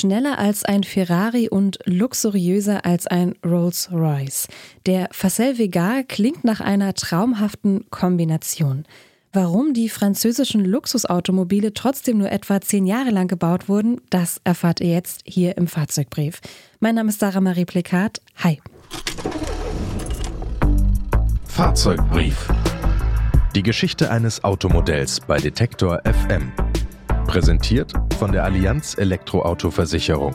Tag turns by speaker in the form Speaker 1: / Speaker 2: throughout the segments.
Speaker 1: schneller als ein Ferrari und luxuriöser als ein Rolls-Royce. Der Facel Vega klingt nach einer traumhaften Kombination. Warum die französischen Luxusautomobile trotzdem nur etwa zehn Jahre lang gebaut wurden, das erfahrt ihr jetzt hier im Fahrzeugbrief. Mein Name ist Sarah Marie Plekat. Hi.
Speaker 2: Fahrzeugbrief. Die Geschichte eines Automodells bei Detektor FM. Präsentiert von der Allianz Elektroauto-Versicherung.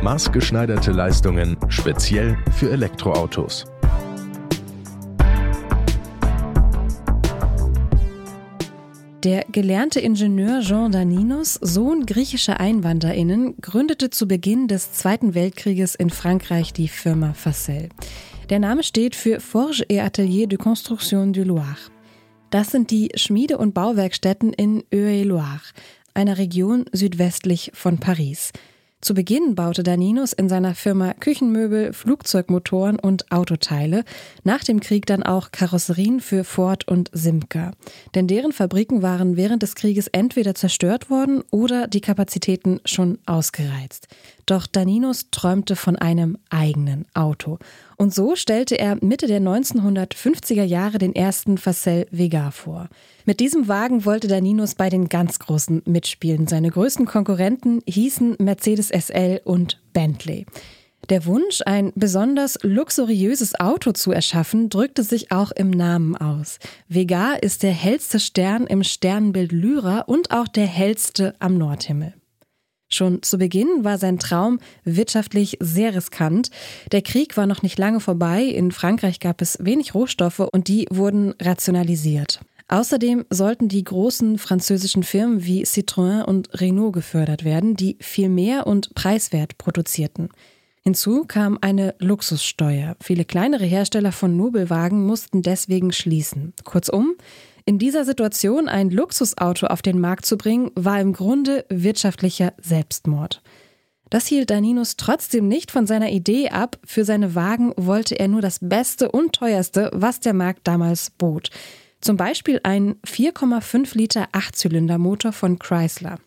Speaker 2: Maßgeschneiderte Leistungen speziell für Elektroautos.
Speaker 1: Der gelernte Ingenieur Jean Daninos, Sohn griechischer EinwanderInnen, gründete zu Beginn des Zweiten Weltkrieges in Frankreich die Firma Facel. Der Name steht für Forge et Atelier de Construction du Loire. Das sind die Schmiede- und Bauwerkstätten in Eure-et-Loire, einer Region südwestlich von Paris. Zu Beginn baute Daninos in seiner Firma Küchenmöbel, Flugzeugmotoren und Autoteile, nach dem Krieg dann auch Karosserien für Ford und Simca. Denn deren Fabriken waren während des Krieges entweder zerstört worden oder die Kapazitäten schon ausgereizt. Doch Daninos träumte von einem eigenen Auto. Und so stellte er Mitte der 1950er Jahre den ersten Facel Vega vor. Mit diesem Wagen wollte Daninos bei den ganz Großen mitspielen. Seine größten Konkurrenten hießen Mercedes SL und Bentley. Der Wunsch, ein besonders luxuriöses Auto zu erschaffen, drückte sich auch im Namen aus. Vega ist der hellste Stern im Sternbild Lyra und auch der hellste am Nordhimmel. Schon zu Beginn war sein Traum wirtschaftlich sehr riskant. Der Krieg war noch nicht lange vorbei, in Frankreich gab es wenig Rohstoffe und die wurden rationalisiert. Außerdem sollten die großen französischen Firmen wie Citroën und Renault gefördert werden, die viel mehr und preiswert produzierten. Hinzu kam eine Luxussteuer. Viele kleinere Hersteller von Nobelwagen mussten deswegen schließen. Kurzum, in dieser Situation ein Luxusauto auf den Markt zu bringen, war im Grunde wirtschaftlicher Selbstmord. Das hielt Daninus trotzdem nicht von seiner Idee ab. Für seine Wagen wollte er nur das Beste und Teuerste, was der Markt damals bot. Zum Beispiel ein 4,5 Liter Achtzylindermotor von Chrysler.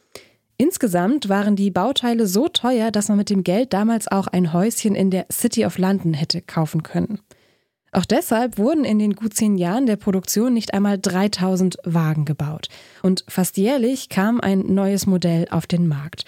Speaker 1: Insgesamt waren die Bauteile so teuer, dass man mit dem Geld damals auch ein Häuschen in der City of London hätte kaufen können. Auch deshalb wurden in den gut zehn Jahren der Produktion nicht einmal 3000 Wagen gebaut. Und fast jährlich kam ein neues Modell auf den Markt.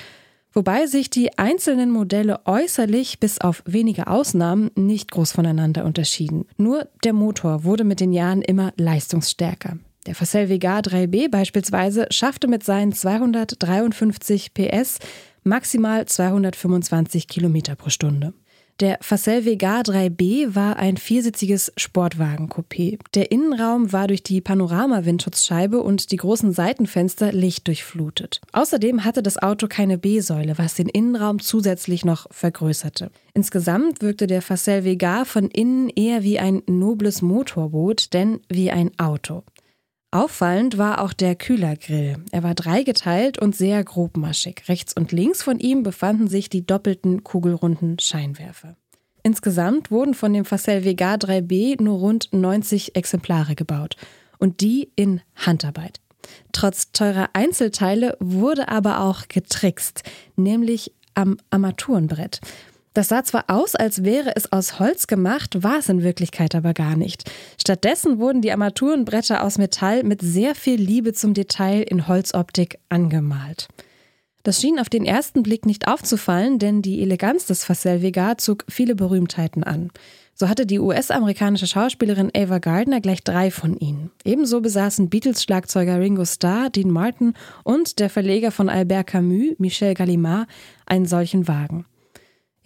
Speaker 1: Wobei sich die einzelnen Modelle äußerlich bis auf wenige Ausnahmen nicht groß voneinander unterschieden. Nur der Motor wurde mit den Jahren immer leistungsstärker. Der Facel Vega 3B beispielsweise schaffte mit seinen 253 PS maximal 225 Kilometer pro Stunde. Der Facel Vega 3B war ein viersitziges Sportwagen-Coupé. Der Innenraum war durch die Panorama-Windschutzscheibe und die großen Seitenfenster lichtdurchflutet. Außerdem hatte das Auto keine B-Säule, was den Innenraum zusätzlich noch vergrößerte. Insgesamt wirkte der Facel Vega von innen eher wie ein nobles Motorboot, denn wie ein Auto. Auffallend war auch der Kühlergrill. Er war dreigeteilt und sehr grobmaschig. Rechts und links von ihm befanden sich die doppelten kugelrunden Scheinwerfer. Insgesamt wurden von dem Facel Vega 3B nur rund 90 Exemplare gebaut und die in Handarbeit. Trotz teurer Einzelteile wurde aber auch getrickst, nämlich am Armaturenbrett. Das sah zwar aus, als wäre es aus Holz gemacht, war es in Wirklichkeit aber gar nicht. Stattdessen wurden die Armaturenbretter aus Metall mit sehr viel Liebe zum Detail in Holzoptik angemalt. Das schien auf den ersten Blick nicht aufzufallen, denn die Eleganz des Facel Vega zog viele Berühmtheiten an. So hatte die US-amerikanische Schauspielerin Ava Gardner gleich drei von ihnen. Ebenso besaßen Beatles-Schlagzeuger Ringo Starr, Dean Martin und der Verleger von Albert Camus, Michel Gallimard, einen solchen Wagen.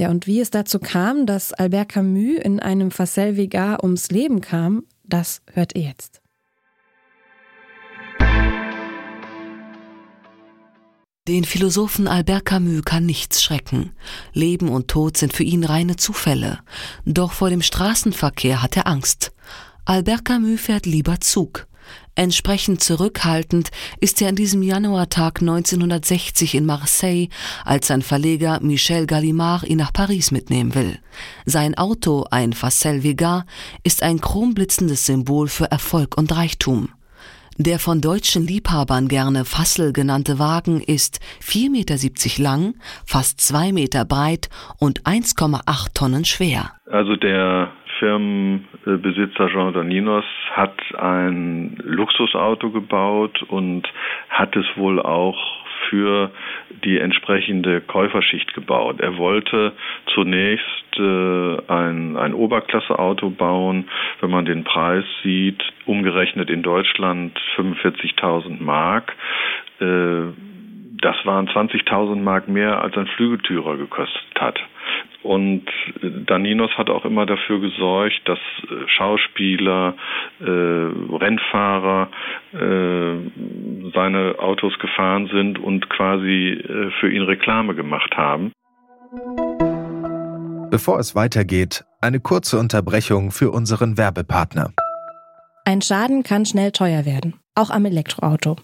Speaker 1: Ja, und wie es dazu kam, dass Albert Camus in einem Facel Vega ums Leben kam, das hört ihr jetzt.
Speaker 3: Den Philosophen Albert Camus kann nichts schrecken. Leben und Tod sind für ihn reine Zufälle. Doch vor dem Straßenverkehr hat er Angst. Albert Camus fährt lieber Zug. Entsprechend zurückhaltend ist er an diesem Januartag 1960 in Marseille, als sein Verleger Michel Gallimard ihn nach Paris mitnehmen will. Sein Auto, ein Facel Vega, ist ein chromblitzendes Symbol für Erfolg und Reichtum. Der von deutschen Liebhabern gerne Fassel genannte Wagen ist 4,70 Meter lang, fast 2 Meter breit und 1,8 Tonnen schwer.
Speaker 4: Also der Firmenbesitzer Jean Daninos hat ein Luxusauto gebaut und hat es wohl auch für die entsprechende Käuferschicht gebaut. Er wollte zunächst äh, ein, ein Oberklasseauto bauen. Wenn man den Preis sieht, umgerechnet in Deutschland 45.000 Mark. Äh, das waren 20.000 Mark mehr, als ein Flügeltürer gekostet hat. Und Daninos hat auch immer dafür gesorgt, dass äh, Schauspieler, äh, Rennfahrer äh, seine Autos gefahren sind und quasi äh, für ihn Reklame gemacht haben.
Speaker 2: Bevor es weitergeht, eine kurze Unterbrechung für unseren Werbepartner.
Speaker 1: Ein Schaden kann schnell teuer werden, auch am Elektroauto.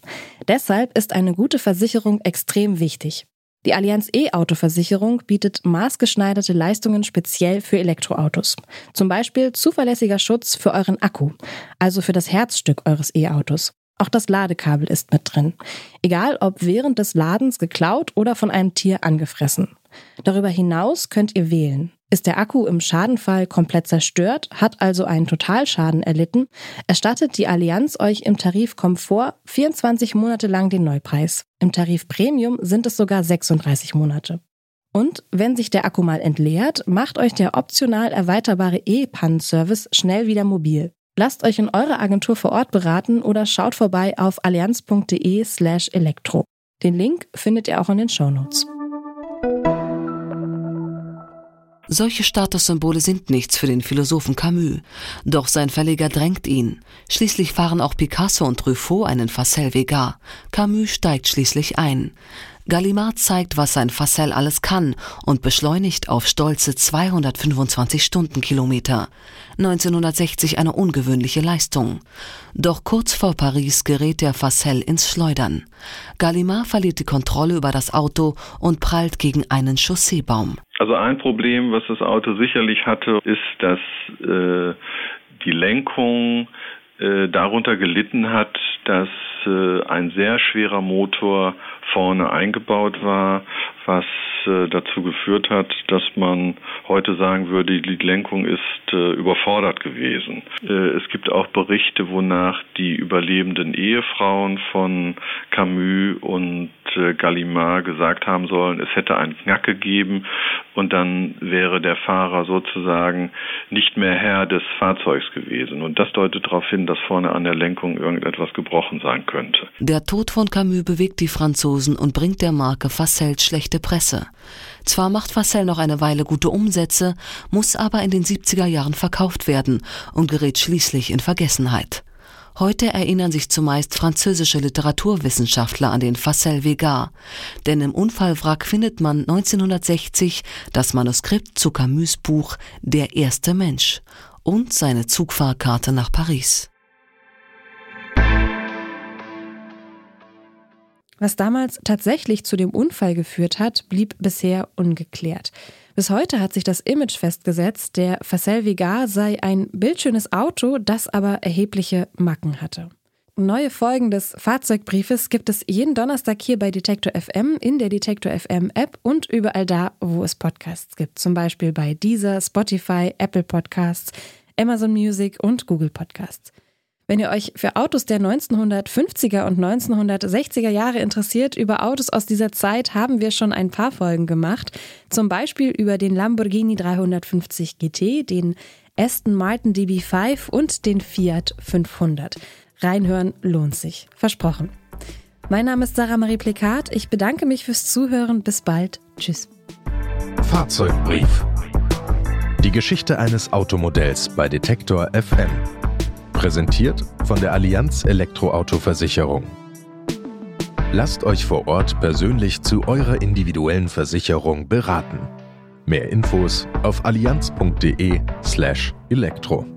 Speaker 1: Deshalb ist eine gute Versicherung extrem wichtig. Die Allianz E-Auto-Versicherung bietet maßgeschneiderte Leistungen speziell für Elektroautos. Zum Beispiel zuverlässiger Schutz für euren Akku, also für das Herzstück eures E-Autos. Auch das Ladekabel ist mit drin. Egal ob während des Ladens geklaut oder von einem Tier angefressen. Darüber hinaus könnt ihr wählen. Ist der Akku im Schadenfall komplett zerstört, hat also einen Totalschaden erlitten, erstattet die Allianz euch im Tarif Komfort 24 Monate lang den Neupreis. Im Tarif Premium sind es sogar 36 Monate. Und wenn sich der Akku mal entleert, macht euch der optional erweiterbare E-Pannenservice schnell wieder mobil. Lasst euch in eurer Agentur vor Ort beraten oder schaut vorbei auf allianz.de slash elektro. Den Link findet ihr auch in den Shownotes.
Speaker 3: Solche Statussymbole sind nichts für den Philosophen Camus, doch sein Verleger drängt ihn. Schließlich fahren auch Picasso und Truffaut einen Facel Vega. Camus steigt schließlich ein. Gallimard zeigt, was sein Facel alles kann und beschleunigt auf stolze 225 Stundenkilometer. 1960 eine ungewöhnliche Leistung. Doch kurz vor Paris gerät der Facel ins Schleudern. Gallimard verliert die Kontrolle über das Auto und prallt gegen einen Chausseebaum.
Speaker 4: Also ein Problem, was das Auto sicherlich hatte, ist, dass äh, die Lenkung äh, darunter gelitten hat, dass äh, ein sehr schwerer Motor vorne eingebaut war, was äh, dazu geführt hat, dass man heute sagen würde, die Lenkung ist äh, überfordert gewesen. Äh, es gibt auch Berichte, wonach die überlebenden Ehefrauen von Camus und äh, Gallimard gesagt haben sollen, es hätte einen Knack gegeben und dann wäre der Fahrer sozusagen nicht mehr Herr des Fahrzeugs gewesen. Und das deutet darauf hin, dass vorne an der Lenkung irgendetwas gebrochen sein könnte.
Speaker 3: Der Tod von Camus bewegt die Franzosen und bringt der Marke Fassel schlechte Presse. Zwar macht Fassel noch eine Weile gute Umsätze, muss aber in den 70er Jahren verkauft werden und gerät schließlich in Vergessenheit. Heute erinnern sich zumeist französische Literaturwissenschaftler an den Fassel Vega, denn im Unfallwrack findet man 1960 das Manuskript zu Camus Buch Der erste Mensch und seine Zugfahrkarte nach Paris.
Speaker 1: Was damals tatsächlich zu dem Unfall geführt hat, blieb bisher ungeklärt. Bis heute hat sich das Image festgesetzt, der Facel Vigar sei ein bildschönes Auto, das aber erhebliche Macken hatte. Neue Folgen des Fahrzeugbriefes gibt es jeden Donnerstag hier bei Detektor FM, in der Detektor FM App und überall da, wo es Podcasts gibt. Zum Beispiel bei Deezer, Spotify, Apple Podcasts, Amazon Music und Google Podcasts. Wenn ihr euch für Autos der 1950er und 1960er Jahre interessiert, über Autos aus dieser Zeit haben wir schon ein paar Folgen gemacht. Zum Beispiel über den Lamborghini 350 GT, den Aston Martin DB5 und den Fiat 500. Reinhören lohnt sich. Versprochen. Mein Name ist Sarah Marie Plikat. Ich bedanke mich fürs Zuhören. Bis bald. Tschüss.
Speaker 2: Fahrzeugbrief. Die Geschichte eines Automodells bei Detektor FM. Präsentiert von der Allianz Elektroauto-Versicherung. Lasst euch vor Ort persönlich zu eurer individuellen Versicherung beraten. Mehr Infos auf allianz.de/elektro.